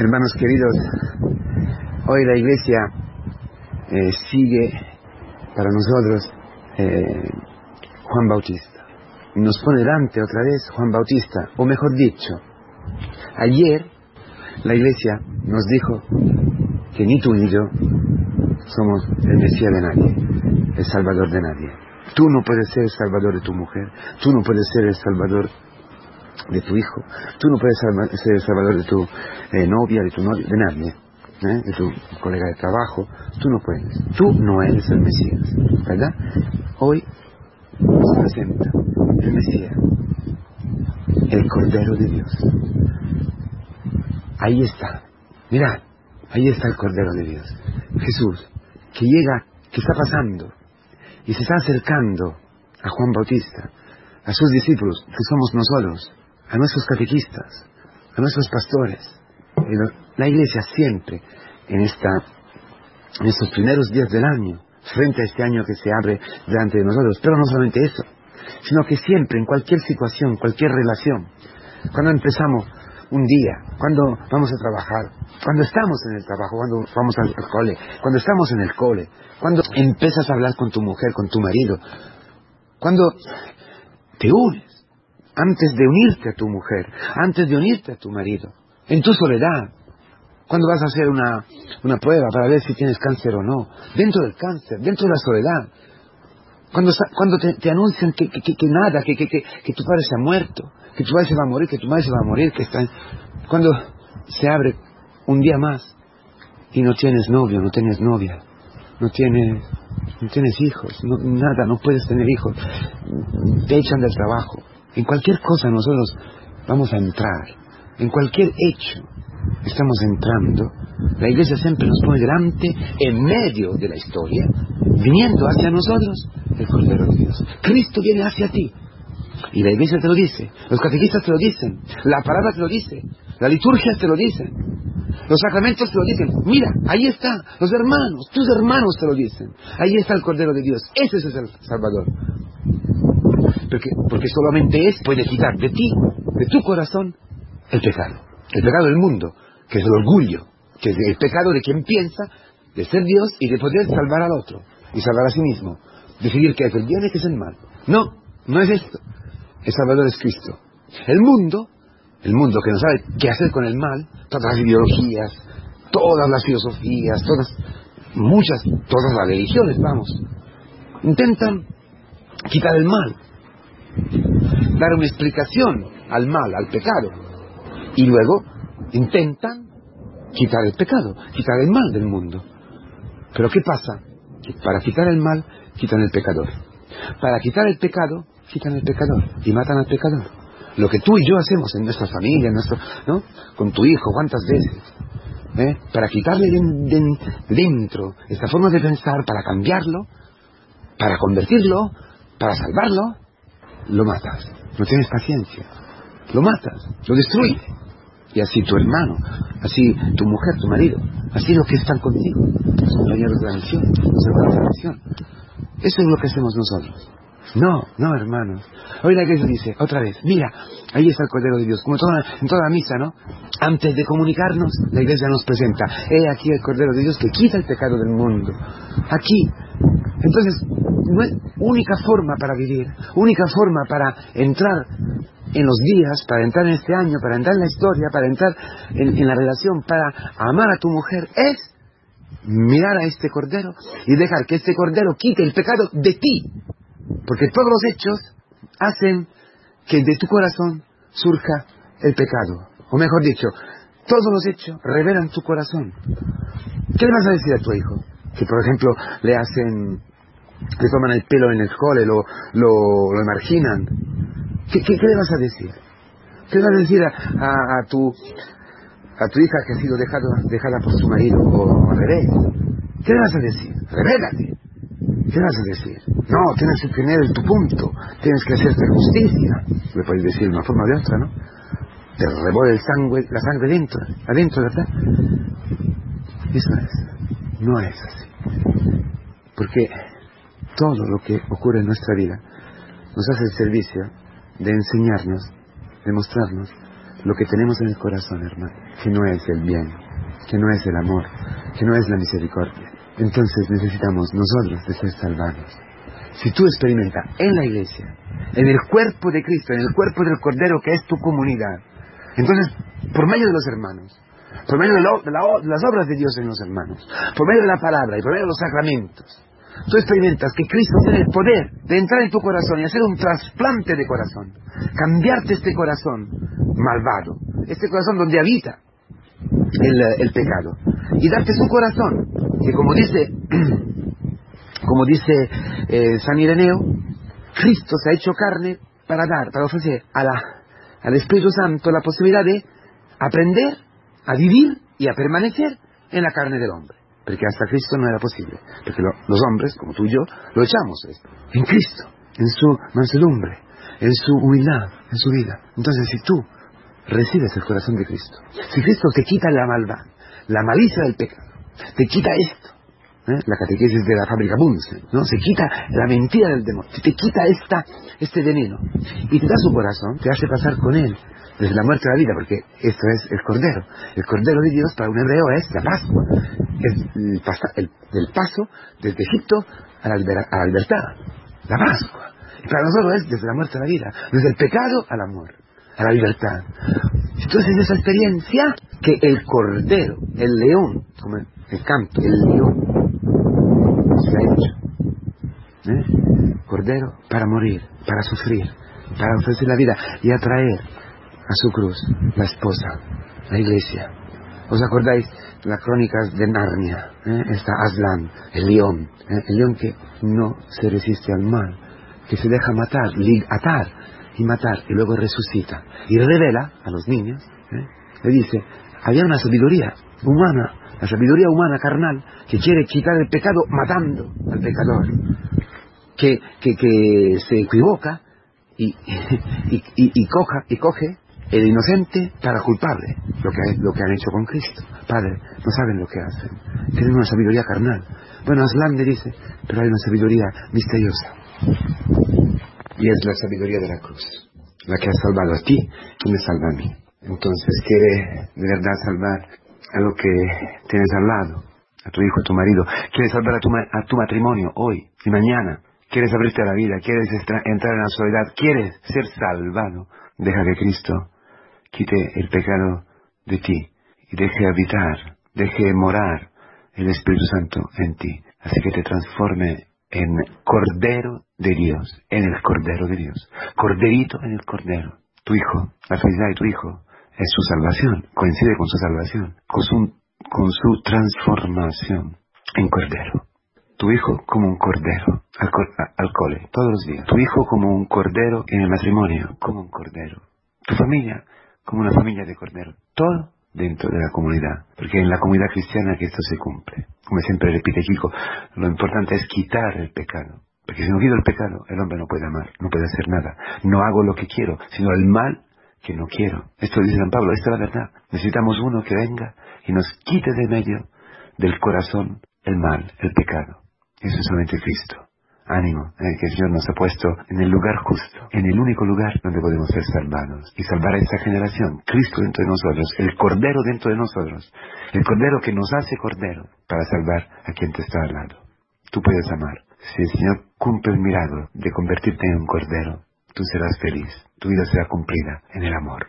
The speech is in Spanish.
Hermanos queridos, hoy la iglesia eh, sigue para nosotros eh, Juan Bautista. Nos pone delante otra vez Juan Bautista, o mejor dicho, ayer la iglesia nos dijo que ni tú ni yo somos el Mesías de nadie, el Salvador de nadie. Tú no puedes ser el Salvador de tu mujer, tú no puedes ser el Salvador de tu hijo. Tú no puedes ser el salvador de tu eh, novia, de tu novio, de nadie, ¿eh? de tu colega de trabajo. Tú no puedes. Tú no eres el Mesías, ¿verdad? Hoy se presenta el Mesías, el Cordero de Dios. Ahí está. Mirad, ahí está el Cordero de Dios. Jesús, que llega, que está pasando y se está acercando a Juan Bautista, a sus discípulos, que somos nosotros a nuestros catequistas, a nuestros pastores. La iglesia siempre en, estos primeros días del año, frente a este año que se abre delante de nosotros, pero no solamente eso, sino que siempre, en cualquier situación, cualquier relación, cuando empezamos un día, cuando vamos a trabajar, cuando estamos en el trabajo, cuando vamos al cole, cuando estamos en el cole, cuando empiezas a hablar con tu mujer, con tu marido, cuando te unes, antes de unirte a tu mujer, antes de unirte a tu marido, en tu soledad, cuando vas a hacer una, una prueba para ver si tienes cáncer o no, dentro del cáncer, dentro de la soledad, cuando, cuando te, anuncian que, que, que, nada, que, que, que, tu padre se ha muerto, que tu padre se va a morir, que tu madre se va a morir, que está... Cuando se abre un día más y no tienes novio, no tienes novia, no tienes, no tienes hijos, nada, no puedes tener hijos, te echan del trabajo, en cualquier cosa nosotros vamos a entrar, en cualquier hecho estamos entrando. La iglesia siempre nos pone delante, en medio de la historia, viniendo hacia nosotros el Cordero de Dios. Cristo viene hacia ti. Y la iglesia te lo dice, los catequistas te lo dicen, la palabra te lo dice, la liturgia te lo dice, los sacramentos te lo dicen. Mira, ahí está, los hermanos, tus hermanos te lo dicen. Ahí está el Cordero de Dios, ese es el Salvador porque, solamente es puede quitar de ti, de tu corazón, el pecado. El pecado del mundo, que es el orgullo, que es el pecado de quien piensa de ser Dios y de poder salvar al otro y salvar a sí mismo. Decidir que es el bien y que es el mal. No, no es esto. El Salvador es Cristo. El mundo, el mundo que no sabe qué hacer con el mal, todas las ideologías, todas las filosofías, todas, muchas, todas las religiones, vamos, intentan quitar el mal, dar una explicación al mal, al pecado. Y luego intentan quitar el pecado, quitar el mal del mundo. Pero ¿qué pasa? para quitar el mal, quitan el pecador. Para quitar el pecado, quitan el pecador y matan al pecador. Lo que tú y yo hacemos en nuestra familia, en nuestro, ¿no? con tu hijo, ¿cuántas veces? ¿Eh? Para quitarle de, dentro esta forma de pensar, para cambiarlo, para convertirlo, para salvarlo, lo matas. No tienes paciencia. Lo matas, lo destruyes. Y así tu hermano, así tu mujer, tu marido, así los que están contigo, los compañeros de la misión, los hermanos de la misión. Eso es lo que hacemos nosotros. No, no, hermanos. Hoy la iglesia dice, otra vez, mira, ahí está el Cordero de Dios, como en toda misa, ¿no? Antes de comunicarnos, la iglesia nos presenta, he aquí el Cordero de Dios que quita el pecado del mundo. Aquí. Entonces, única forma para vivir, única forma para entrar en los días, para entrar en este año, para entrar en la historia, para entrar en, la relación, para amar a tu mujer, es mirar a este cordero y dejar que este cordero quite el pecado de ti. Porque todos los hechos hacen que de tu corazón surja el pecado. O mejor dicho, todos los hechos revelan tu corazón. ¿Qué le vas a decir a tu hijo? Que por ejemplo le hacen le toman el pelo en el cole, lo, lo, lo marginan. ¿Qué, qué, le vas a decir? ¿Qué le vas a decir a, a, tu, a tu hija que ha sido dejado, dejada por su marido o al revés? ¿Qué le vas a decir? Revélate. ¿Qué le vas a decir? No, tienes que tener tu punto, tienes que hacerte justicia. Le puedes decir de una forma o otra, ¿no? Te rebole el sangre, la sangre dentro, adentro, ¿verdad? Eso es. No es así. Porque todo lo que ocurre en nuestra vida nos hace el servicio de enseñarnos, de mostrarnos lo que tenemos en el corazón, hermano, que no es el bien, que no es el amor, que no es la misericordia. Entonces necesitamos nosotros de ser salvados. Si tú experimentas en la iglesia, en el cuerpo de Cristo, en el cuerpo del Cordero que es tu comunidad, entonces, por medio de los hermanos, por medio de, las obras de Dios en los hermanos, por medio de la palabra y por medio de los sacramentos, tú experimentas que Cristo tiene el poder de entrar en tu corazón y hacer un trasplante de corazón, cambiarte este corazón malvado, este corazón donde habita el, pecado, y darte su corazón, que como dice, como dice eh, San Ireneo, Cristo se ha hecho carne para dar, para ofrecer a la, al Espíritu Santo la posibilidad de aprender a vivir y a permanecer en la carne del hombre. Porque hasta Cristo no era posible. Porque los hombres, como tú y yo, lo echamos. En Cristo, en su mansedumbre, en su humildad, en su vida. Entonces, si tú recibes el corazón de Cristo, si Cristo te quita la maldad, la malicia del pecado, te quita esto, ¿eh? la catequesis de la fábrica Bunsen, ¿no? Se quita la mentira del demonio, te quita esta, este veneno y te da su corazón, te hace pasar con él desde la muerte a la vida, porque esto es el Cordero. El Cordero de Dios para un hebreo es la Pascua, es el, paso desde Egipto a la, libertad, la Pascua. Y para nosotros es desde la muerte a la vida, desde el pecado al amor, a la libertad. Entonces esa experiencia que el Cordero, el león, como el canto, el león, ¿eh? Cordero para morir, para sufrir, para ofrecer la vida y atraer a su cruz la esposa, la iglesia. ¿Os acordáis las crónicas de Narnia? ¿Eh? Está Aslan, el león, ¿eh? el león que no se resiste al mal, que se deja matar, atar y matar y luego resucita y revela a los niños, ¿eh? le dice, había una sabiduría humana, la sabiduría humana carnal que quiere quitar el pecado matando al pecador, que, que, se equivoca y, y, y, coja, y coge el inocente para culpable, lo que, lo que han hecho con Cristo. Padre, no saben lo que hacen. Tienen una sabiduría carnal. Bueno, Aslan le dice, pero hay una sabiduría misteriosa. Y es la sabiduría de la cruz, la que ha salvado a ti y me salva a mí. Entonces quiere de verdad salvar a lo que tienes al lado, a tu hijo, a tu marido. Quiere salvar a tu, a tu matrimonio hoy y mañana. Quieres abrirte a la vida, quieres entrar en la soledad, quieres ser salvado. Deja que Cristo quite el pecado de ti y deje habitar, deje morar el Espíritu Santo en ti. Así que te transforme en Cordero de Dios, en el Cordero de Dios. Corderito en el Cordero. Tu hijo, la felicidad de tu hijo es su salvación, coincide con su salvación, con su, con su transformación en Cordero. Tu hijo como un cordero al, al cole, todos los días. Tu hijo como un cordero en el matrimonio, como un cordero. Tu familia como una familia de cordero. Todo dentro de la comunidad, porque en la comunidad cristiana que esto se cumple. Como siempre repite Kiko, lo importante es quitar el pecado. Porque si no quito el pecado, el hombre no puede amar, no puede hacer nada. No hago lo que quiero, sino el mal que no quiero. Esto dice San Pablo, esta es la verdad. Necesitamos uno que venga y nos quite de medio del corazón el mal, el pecado. Eso es solamente Cristo ánimo, eh, que el Señor nos ha puesto en el lugar justo, en el único lugar donde podemos ser salvados y salvar a esta generación, Cristo dentro de nosotros, el Cordero dentro de nosotros, el Cordero que nos hace Cordero para salvar a quien te está al lado. Tú puedes amar. Si el Señor cumple el milagro de convertirte en un Cordero, tú serás feliz, tu vida será cumplida en el amor.